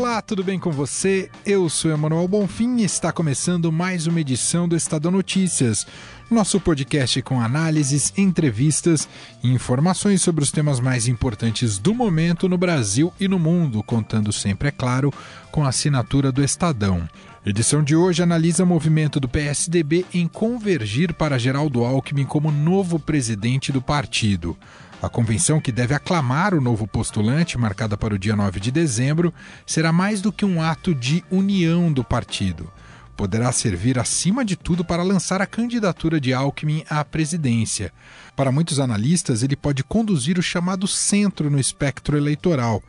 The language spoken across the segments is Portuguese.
Olá, tudo bem com você? Eu sou Emanuel Bonfim e está começando mais uma edição do Estadão Notícias, nosso podcast com análises, entrevistas e informações sobre os temas mais importantes do momento no Brasil e no mundo, contando sempre, é claro, com a assinatura do Estadão. Edição de hoje analisa o movimento do PSDB em convergir para Geraldo Alckmin como novo presidente do partido. A convenção, que deve aclamar o novo postulante, marcada para o dia 9 de dezembro, será mais do que um ato de união do partido. Poderá servir, acima de tudo, para lançar a candidatura de Alckmin à presidência. Para muitos analistas, ele pode conduzir o chamado centro no espectro eleitoral,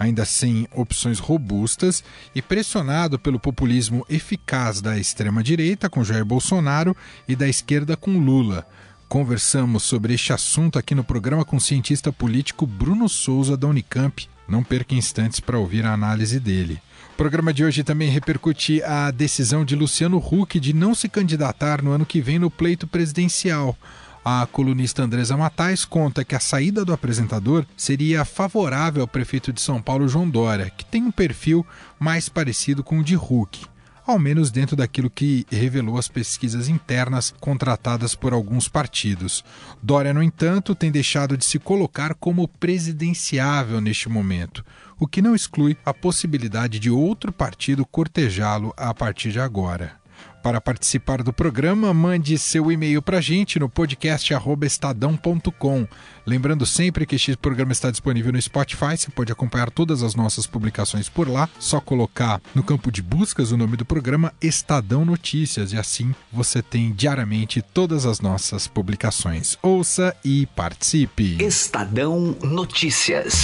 ainda sem opções robustas e pressionado pelo populismo eficaz da extrema-direita com Jair Bolsonaro e da esquerda com Lula. Conversamos sobre este assunto aqui no programa com o cientista político Bruno Souza da Unicamp. Não perca instantes para ouvir a análise dele. O programa de hoje também repercute a decisão de Luciano Huck de não se candidatar no ano que vem no pleito presidencial. A colunista Andresa Matais conta que a saída do apresentador seria favorável ao prefeito de São Paulo, João Dória, que tem um perfil mais parecido com o de Huck ao menos dentro daquilo que revelou as pesquisas internas contratadas por alguns partidos. Dória, no entanto, tem deixado de se colocar como presidenciável neste momento, o que não exclui a possibilidade de outro partido cortejá-lo a partir de agora. Para participar do programa, mande seu e-mail para a gente no podcast.estadão.com. Lembrando sempre que este programa está disponível no Spotify, você pode acompanhar todas as nossas publicações por lá. Só colocar no campo de buscas o nome do programa Estadão Notícias e assim você tem diariamente todas as nossas publicações. Ouça e participe. Estadão Notícias.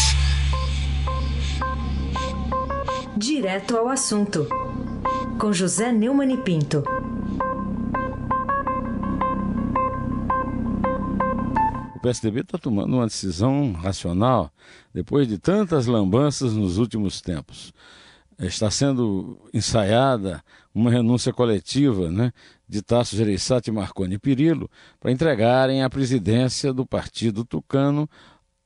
Direto ao assunto com José Neumann e Pinto. O PSDB está tomando uma decisão racional depois de tantas lambanças nos últimos tempos. Está sendo ensaiada uma renúncia coletiva né, de Tasso Gereissati, Marconi e Pirillo para entregarem a presidência do partido tucano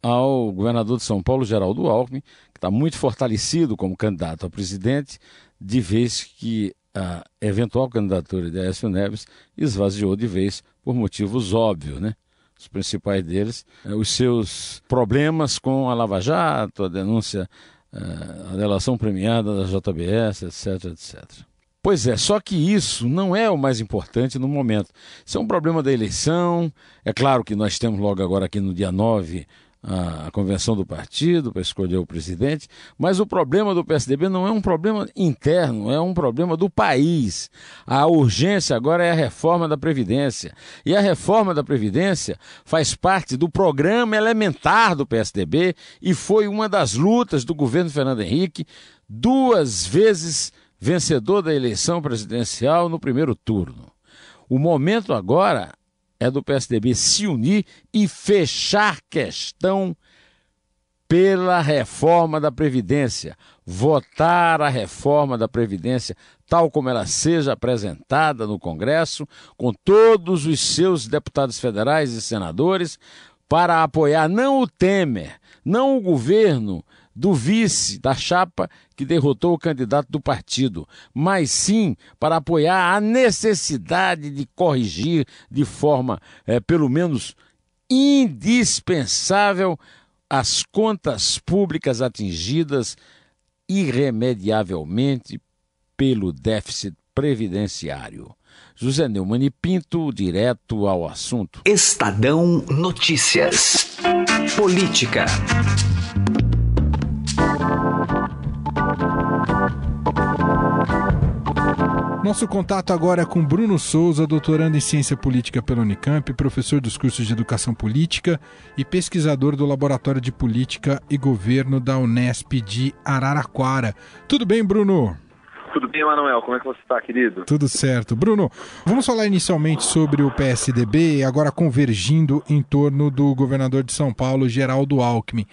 ao governador de São Paulo, Geraldo Alckmin, que está muito fortalecido como candidato a presidente, de vez que a eventual candidatura de Aécio Neves esvaziou de vez por motivos óbvios, né? Os principais deles, eh, os seus problemas com a Lava Jato, a denúncia, eh, a delação premiada da JBS, etc, etc. Pois é, só que isso não é o mais importante no momento. Isso é um problema da eleição. É claro que nós temos logo agora aqui no dia 9 a, convenção do partido para escolher o presidente, mas o problema do PSDB não é um problema interno, é um problema do país. A urgência agora é a reforma da Previdência. E a reforma da Previdência faz parte do programa elementar do PSDB e foi uma das lutas do governo Fernando Henrique, duas vezes vencedor da eleição presidencial no primeiro turno. O momento agora é do PSDB se unir e fechar questão pela reforma da Previdência, votar a reforma da Previdência tal como ela seja apresentada no Congresso, com todos os seus deputados federais e senadores, para apoiar não o Temer, não o governo do vice da chapa que derrotou o candidato do partido, mas sim para apoiar a necessidade de corrigir de forma, é, pelo menos, indispensável as contas públicas atingidas irremediavelmente pelo déficit previdenciário. José Neumann e Pinto, direto ao assunto. Estadão Notícias. Política. Nosso contato agora é com Bruno Souza, doutorando em Ciência Política pela Unicamp, professor dos cursos de Educação Política e pesquisador do Laboratório de Política e Governo da Unesp de Araraquara. Tudo bem, Bruno? Tudo bem, Manuel? Como é que você está, querido? Tudo certo. Bruno, vamos falar inicialmente sobre o PSDB, agora convergindo em torno do governador de São Paulo, Geraldo Alckmin.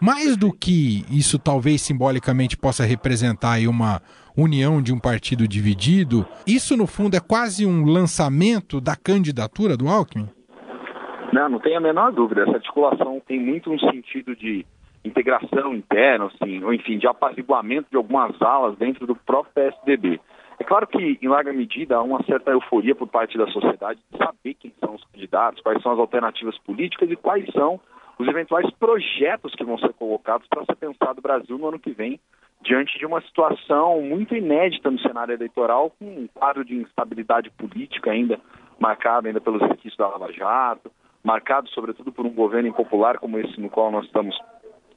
Mais do que isso talvez simbolicamente possa representar aí uma união de um partido dividido, isso no fundo é quase um lançamento da candidatura do Alckmin? Não, não tem a menor dúvida. Essa articulação tem muito um sentido de integração interna, assim, ou enfim, de apaziguamento de algumas alas dentro do próprio PSDB. É claro que, em larga medida, há uma certa euforia por parte da sociedade de saber quem são os candidatos, quais são as alternativas políticas e quais são os eventuais projetos que vão ser colocados para ser pensado o Brasil no ano que vem, diante de uma situação muito inédita no cenário eleitoral, com um quadro de instabilidade política ainda marcado ainda pelos requisitos da Lava Jato, marcado sobretudo por um governo impopular como esse no qual nós estamos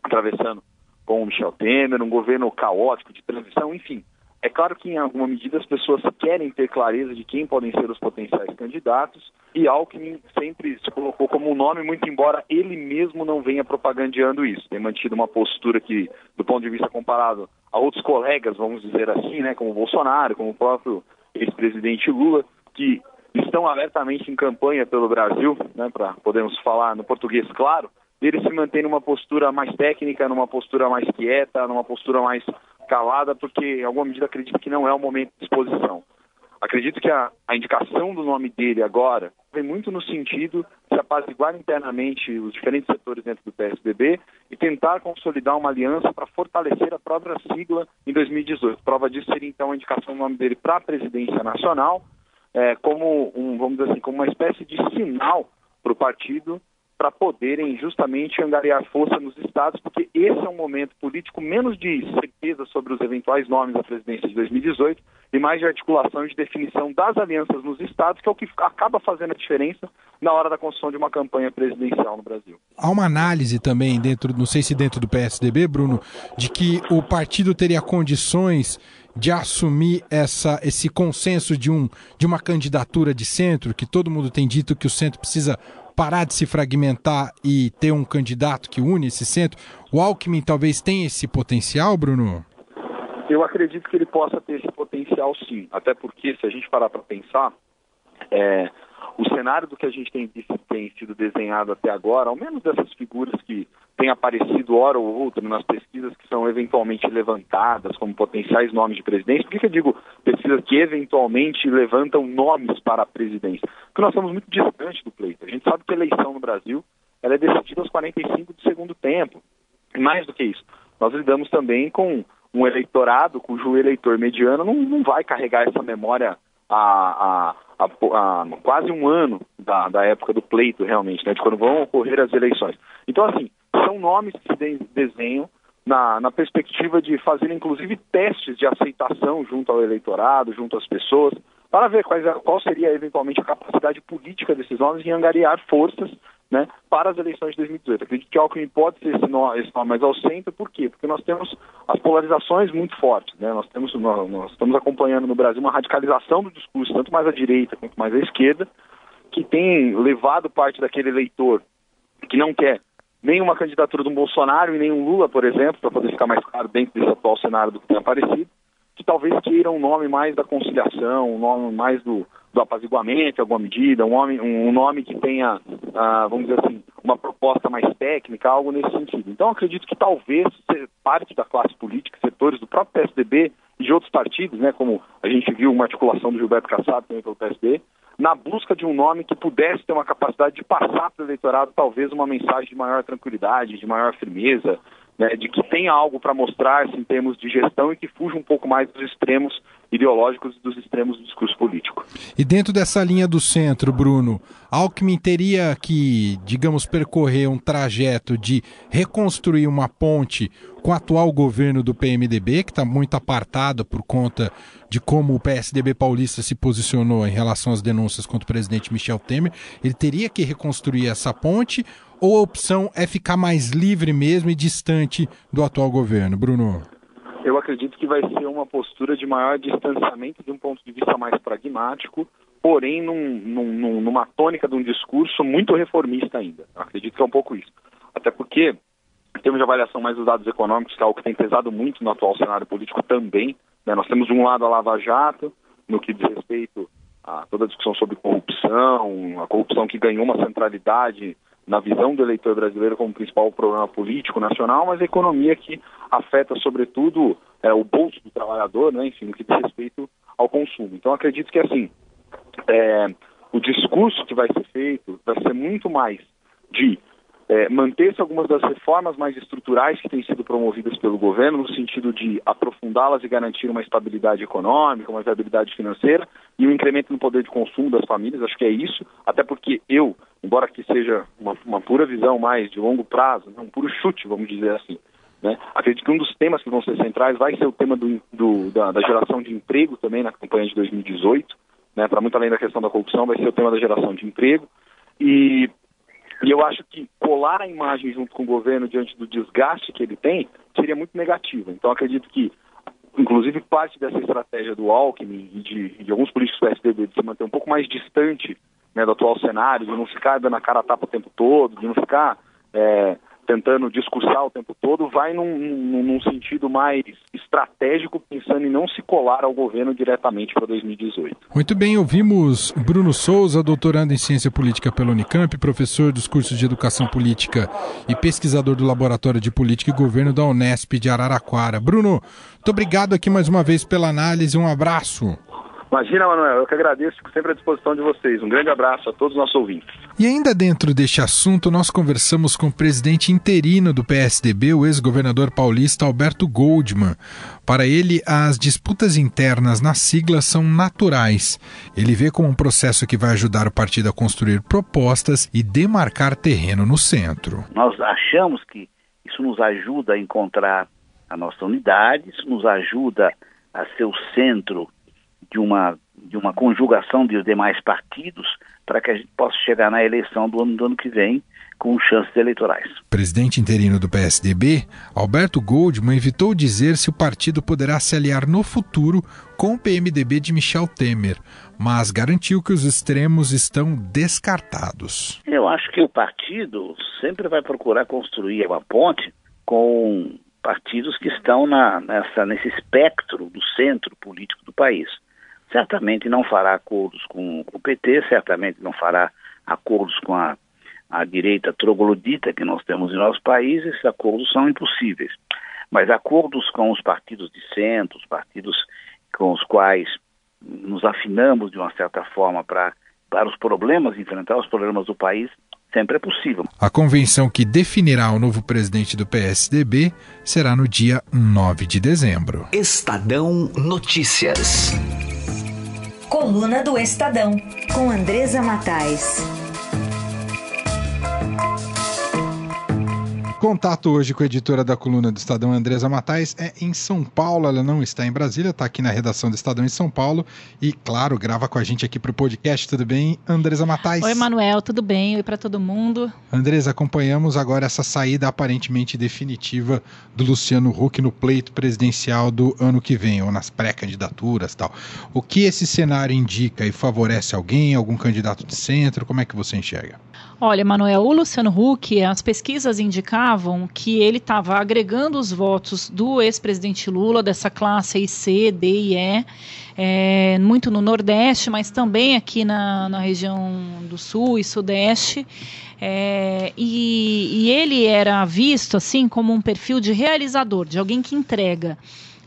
atravessando com o Michel Temer, um governo caótico de transição, enfim. É claro que, em alguma medida, as pessoas querem ter clareza de quem podem ser os potenciais candidatos, e Alckmin sempre se colocou como um nome, muito embora ele mesmo não venha propagandeando isso. Tem mantido uma postura que, do ponto de vista comparado a outros colegas, vamos dizer assim, né, como Bolsonaro, como o próprio ex-presidente Lula, que estão abertamente em campanha pelo Brasil, né, para podermos falar no português claro, ele se mantém numa postura mais técnica, numa postura mais quieta, numa postura mais calada, porque em alguma medida acredito que não é o momento de exposição. Acredito que a, a indicação do nome dele agora vem muito no sentido de apaziguar internamente os diferentes setores dentro do PSDB e tentar consolidar uma aliança para fortalecer a própria sigla em 2018. Prova disso seria então a indicação do nome dele para a presidência nacional, é, como um, vamos dizer assim, como uma espécie de sinal para o partido para poderem justamente angariar força nos estados, porque esse é um momento político menos de certeza sobre os eventuais nomes da presidência de 2018 e mais de articulação e de definição das alianças nos estados, que é o que acaba fazendo a diferença na hora da construção de uma campanha presidencial no Brasil. Há uma análise também dentro, não sei se dentro do PSDB, Bruno, de que o partido teria condições de assumir essa, esse consenso de, um, de uma candidatura de centro, que todo mundo tem dito que o centro precisa parar de se fragmentar e ter um candidato que une esse centro? O Alckmin talvez tenha esse potencial, Bruno? Eu acredito que ele possa ter esse potencial sim, até porque se a gente parar para pensar, é, o cenário do que a gente tem, tem sido desenhado até agora, ao menos dessas figuras que têm aparecido hora ou outra nas pesquisas que são eventualmente levantadas como potenciais nomes de presidência, por que, que eu digo pesquisas que eventualmente levantam nomes para a presidência? Porque nós estamos muito distantes do pleito. A gente sabe que a eleição no Brasil ela é decidida aos 45 do segundo tempo. E mais do que isso, nós lidamos também com um eleitorado cujo eleitor mediano não, não vai carregar essa memória a, a, quase um ano da, da época do pleito, realmente, né, de quando vão ocorrer as eleições. Então, assim, são nomes que se desenham na, na perspectiva de fazer, inclusive, testes de aceitação junto ao eleitorado, junto às pessoas, para ver quais, qual seria, eventualmente, a capacidade política desses nomes em angariar forças né, para as eleições de 2018. Acredito que Alckmin pode ser esse nome, nome mais ao centro, por quê? Porque nós temos as polarizações muito fortes, né? nós, temos, nós, nós estamos acompanhando no Brasil uma radicalização do discurso, tanto mais à direita quanto mais à esquerda, que tem levado parte daquele eleitor que não quer nem uma candidatura do Bolsonaro e nem um Lula, por exemplo, para poder ficar mais claro dentro desse atual cenário do que tem aparecido, que talvez queira um nome mais da conciliação, um nome mais do, do apaziguamento, em alguma medida, um nome, um, nome que tenha, uh, vamos dizer assim, uma proposta mais técnica, algo nesse sentido. Então, acredito que talvez parte da classe política, setores do próprio PSDB e de outros partidos, né, como a gente viu uma articulação do Gilberto Kassab também pelo PSD, na busca de um nome que pudesse ter uma capacidade de passar para o eleitorado talvez uma mensagem de maior tranquilidade, de maior firmeza, né, de que tenha algo para mostrar-se em termos de gestão e que fuja um pouco mais dos extremos ideológicos e dos extremos do discurso político. E dentro dessa linha do centro, Bruno, Alckmin teria que, digamos, percorrer um trajeto de reconstruir uma ponte com o atual governo do PMDB, que está muito apartado por conta de como o PSDB paulista se posicionou em relação às denúncias contra o presidente Michel Temer. Ele teria que reconstruir essa ponte ou a opção é ficar mais livre mesmo e distante do atual governo? Bruno? Eu acredito que vai ser uma postura de maior distanciamento de um ponto de vista mais pragmático, porém num, num, numa tônica de um discurso muito reformista ainda. Eu acredito que é um pouco isso. Até porque, em termos de avaliação mais dos dados econômicos, que é algo que tem pesado muito no atual cenário político também, né? nós temos de um lado a Lava Jato, no que diz respeito a toda a discussão sobre corrupção, a corrupção que ganhou uma centralidade na visão do eleitor brasileiro como principal problema político nacional, mas a economia que afeta sobretudo é, o bolso do trabalhador, né, enfim, no que diz respeito ao consumo. Então acredito que assim é, o discurso que vai ser feito vai ser muito mais de é, manter-se algumas das reformas mais estruturais que têm sido promovidas pelo governo, no sentido de aprofundá-las e garantir uma estabilidade econômica, uma estabilidade financeira e um incremento no poder de consumo das famílias. Acho que é isso, até porque eu, embora que seja uma, uma pura visão mais de longo prazo, né, um puro chute, vamos dizer assim, né, acredito que um dos temas que vão ser centrais vai ser o tema do, do, da, da, geração de emprego também na campanha de 2018, né, para muito além da questão da corrupção, vai ser o tema da geração de emprego. E e eu acho que colar a imagem junto com o governo diante do desgaste que ele tem seria muito negativo. Então acredito que, inclusive, parte dessa estratégia do Alckmin e de, de alguns políticos do PSDB de se manter um pouco mais distante né, do atual cenário, de não ficar dando a cara a tapa o tempo todo, de não ficar é, tentando discursar o tempo todo, vai num, num, num, sentido mais estratégico, pensando em não se colar ao governo diretamente para 2018. Muito bem, ouvimos Bruno Souza, doutorando em Ciência Política pela Unicamp, professor dos cursos de Educação Política e pesquisador do Laboratório de Política e Governo da Unesp de Araraquara. Bruno, muito obrigado aqui mais uma vez pela análise, um abraço. Imagina, Manuel, eu que agradeço, fico sempre à disposição de vocês. Um grande abraço a todos os nossos ouvintes. E ainda dentro deste assunto, nós conversamos com o presidente interino do PSDB, o ex-governador paulista Alberto Goldman. Para ele, as disputas internas na sigla são naturais. Ele vê como um processo que vai ajudar o partido a construir propostas e demarcar terreno no centro. Nós achamos que isso nos ajuda a encontrar a nossa unidade, isso nos ajuda a ser o centro de uma, de uma conjugação dos demais partidos para que a gente possa chegar na eleição do ano, do ano que vem com chances eleitorais. Presidente interino do PSDB, Alberto Goldman evitou dizer se o partido poderá se aliar no futuro com o PMDB de Michel Temer, mas garantiu que os extremos estão descartados. Eu acho que o partido sempre vai procurar construir uma ponte com partidos que estão na, nessa, nesse espectro do centro político do país certamente não fará acordos com, com o PT, certamente não fará acordos com a, a direita troglodita que nós temos em nosso país, esses acordos são impossíveis. Mas acordos com os partidos de centro, os partidos com os quais nos afinamos de uma certa forma para, para os problemas, enfrentar os problemas do país, sempre é possível. A convenção que definirá o novo presidente do PSDB será no dia 9 de dezembro. Estadão Notícias. Coluna do Estadão, com Andresa Matais. Contato hoje com a editora da coluna do Estadão, Andresa Matais, é em São Paulo. Ela não está em Brasília, está aqui na redação do Estadão em São Paulo. E, claro, grava com a gente aqui para o podcast. Tudo bem, Andresa Matais? Oi, Manuel, tudo bem? Oi para todo mundo. Andresa, acompanhamos agora essa saída aparentemente definitiva do Luciano Huck no pleito presidencial do ano que vem, ou nas pré-candidaturas e tal. O que esse cenário indica e favorece alguém, algum candidato de centro? Como é que você enxerga? Olha, Manuel, o Luciano Huck, as pesquisas indicavam que ele estava agregando os votos do ex-presidente Lula, dessa classe aí C, D e E, é, muito no Nordeste, mas também aqui na, na região do Sul e Sudeste. É, e, e ele era visto assim como um perfil de realizador, de alguém que entrega.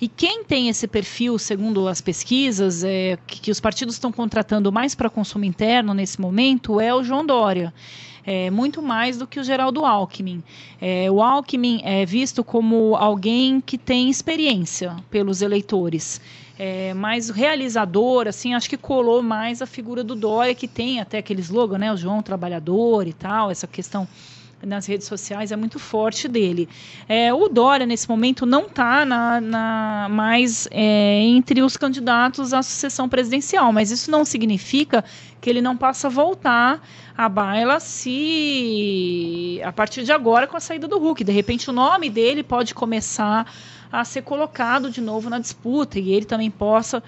E quem tem esse perfil, segundo as pesquisas, é, que, que os partidos estão contratando mais para consumo interno nesse momento, é o João Dória. É, muito mais do que o Geraldo Alckmin. É, o Alckmin é visto como alguém que tem experiência pelos eleitores. É, mais realizador, assim, acho que colou mais a figura do Dória, que tem até aquele slogan, né? O João Trabalhador e tal, essa questão nas redes sociais é muito forte dele. É, o Dória, nesse momento, não está na, na, mais é, entre os candidatos à sucessão presidencial, mas isso não significa que ele não possa voltar à baila se a partir de agora com a saída do Hulk. De repente o nome dele pode começar a ser colocado de novo na disputa e ele também possa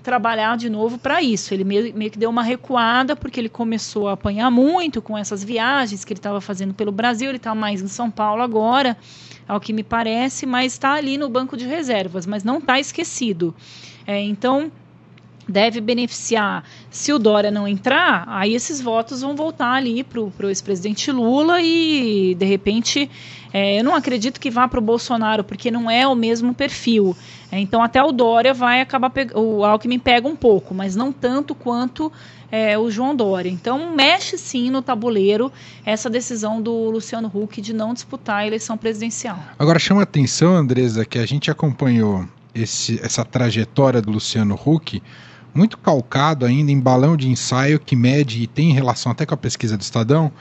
trabalhar de novo para isso. Ele meio, meio, que deu uma recuada porque ele começou a apanhar muito com essas viagens que ele estava fazendo pelo Brasil. Ele está mais em São Paulo agora, ao que me parece, mas está ali no banco de reservas, mas não está esquecido. É, então deve beneficiar. Se o Dória não entrar, aí esses votos vão voltar ali para o ex-presidente Lula e, de repente, é, eu não acredito que vá para o Bolsonaro, porque não é o mesmo perfil. É, então, até o Dória vai acabar. O Alckmin pega um pouco, mas não tanto quanto é, o João Dória. Então, mexe sim no tabuleiro essa decisão do Luciano Huck de não disputar a eleição presidencial. Agora, chama atenção, Andresa, que a gente acompanhou esse, essa trajetória do Luciano Huck muito calcado ainda em balão de ensaio que mede e tem relação até com a pesquisa do Estadão,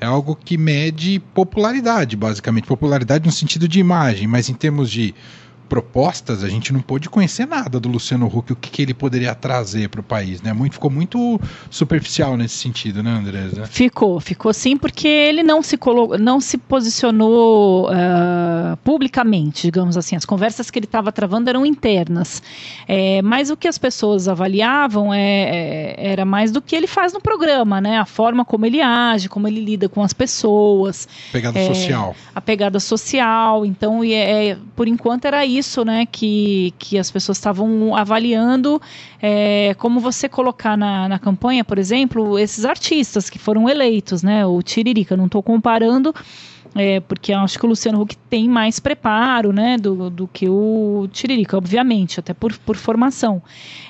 é algo que mede popularidade, basicamente, popularidade no sentido de imagem, mas em termos de propostas, a gente não pôde conhecer nada do Luciano Huck, o que, que ele poderia trazer para o país, né? Muito, ficou muito superficial nesse sentido, né, Andresa? Ficou, ficou sim, porque ele não se, colo não se posicionou uh, publicamente, digamos assim. As conversas que ele estava travando eram internas. É, mas o que as pessoas avaliavam é, é, era mais do que ele faz no programa, né? A forma como ele age, como ele lida com as pessoas. Pegada é, social. A pegada social. Então, é, por enquanto era isso isso, né, que, que as pessoas estavam avaliando é, como você colocar na, na campanha, por exemplo, esses artistas que foram eleitos, né, o Tiririca, não estou comparando, é, porque acho que o Luciano Huck tem mais preparo né, do, do que o Tiririca, obviamente, até por, por formação.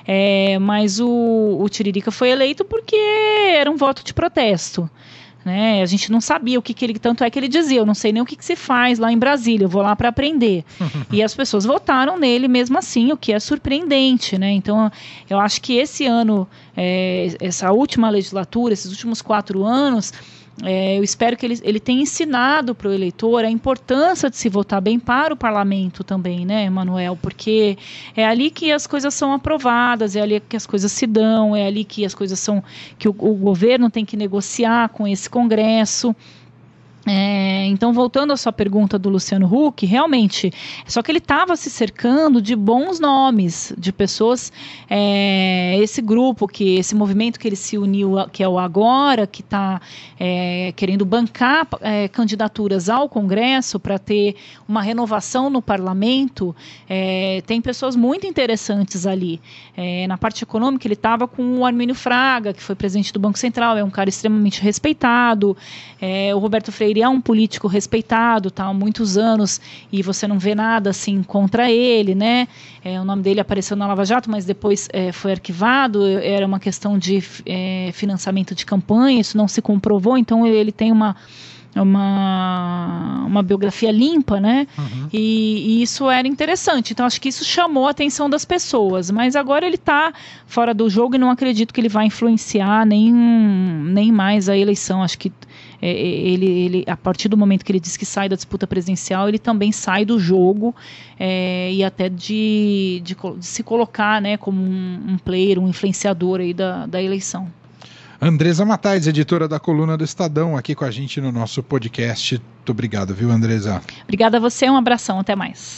É, mas o, o Tiririca foi eleito porque era um voto de protesto. Né? A gente não sabia o que, que ele. Tanto é que ele dizia: eu não sei nem o que, que se faz lá em Brasília, eu vou lá para aprender. e as pessoas votaram nele mesmo assim, o que é surpreendente. Né? Então, eu acho que esse ano, é, essa última legislatura, esses últimos quatro anos, é, eu espero que ele, ele tenha ensinado para o eleitor a importância de se votar bem para o parlamento também, né, Emanuel? Porque é ali que as coisas são aprovadas, é ali que as coisas se dão, é ali que as coisas são. que o, o governo tem que negociar com esse Congresso. É, então, voltando à sua pergunta do Luciano Huck, realmente, só que ele estava se cercando de bons nomes, de pessoas, é, esse grupo, que esse movimento que ele se uniu, que é o Agora, que está é, querendo bancar é, candidaturas ao Congresso para ter uma renovação no parlamento, é, tem pessoas muito interessantes ali. É, na parte econômica, ele estava com o Armínio Fraga, que foi presidente do Banco Central, é um cara extremamente respeitado, o Roberto Freire ele é um político respeitado, tá, há muitos anos, e você não vê nada assim contra ele, né? É, o nome dele apareceu na Lava Jato, mas depois é, foi arquivado, era uma questão de é, financiamento de campanha, isso não se comprovou, então ele tem uma uma, uma biografia limpa, né? Uhum. E, e, isso era interessante. Então, acho que isso chamou a atenção das pessoas. Mas agora ele está fora do jogo e não acredito que ele vai influenciar nem, nem mais a eleição. Acho que é, é, ele, ele, a partir do momento que ele diz que sai da disputa presidencial, ele também sai do jogo é, e até de, de, de, se colocar né, como um, um player, um influenciador aí da, da eleição. Andresa Matais, editora da coluna do Estadão, aqui com a gente no nosso podcast. Muito obrigado, viu, Andresa? Obrigada a você, um abração, até mais.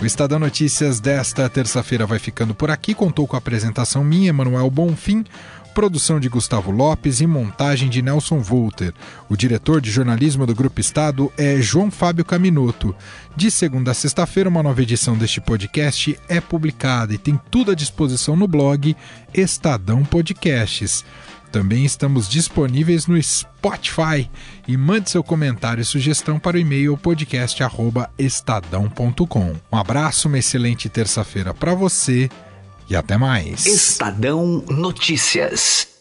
O Estadão Notícias desta terça-feira vai ficando por aqui. Contou com a apresentação minha, Manuel Bonfim, produção de Gustavo Lopes e montagem de Nelson Volter. O diretor de jornalismo do Grupo Estado é João Fábio Caminoto. De segunda a sexta-feira, uma nova edição deste podcast é publicada e tem tudo à disposição no blog Estadão Podcasts. Também estamos disponíveis no Spotify e mande seu comentário e sugestão para o e-mail podcast@estadão.com. Um abraço, uma excelente terça-feira para você e até mais. Estadão Notícias.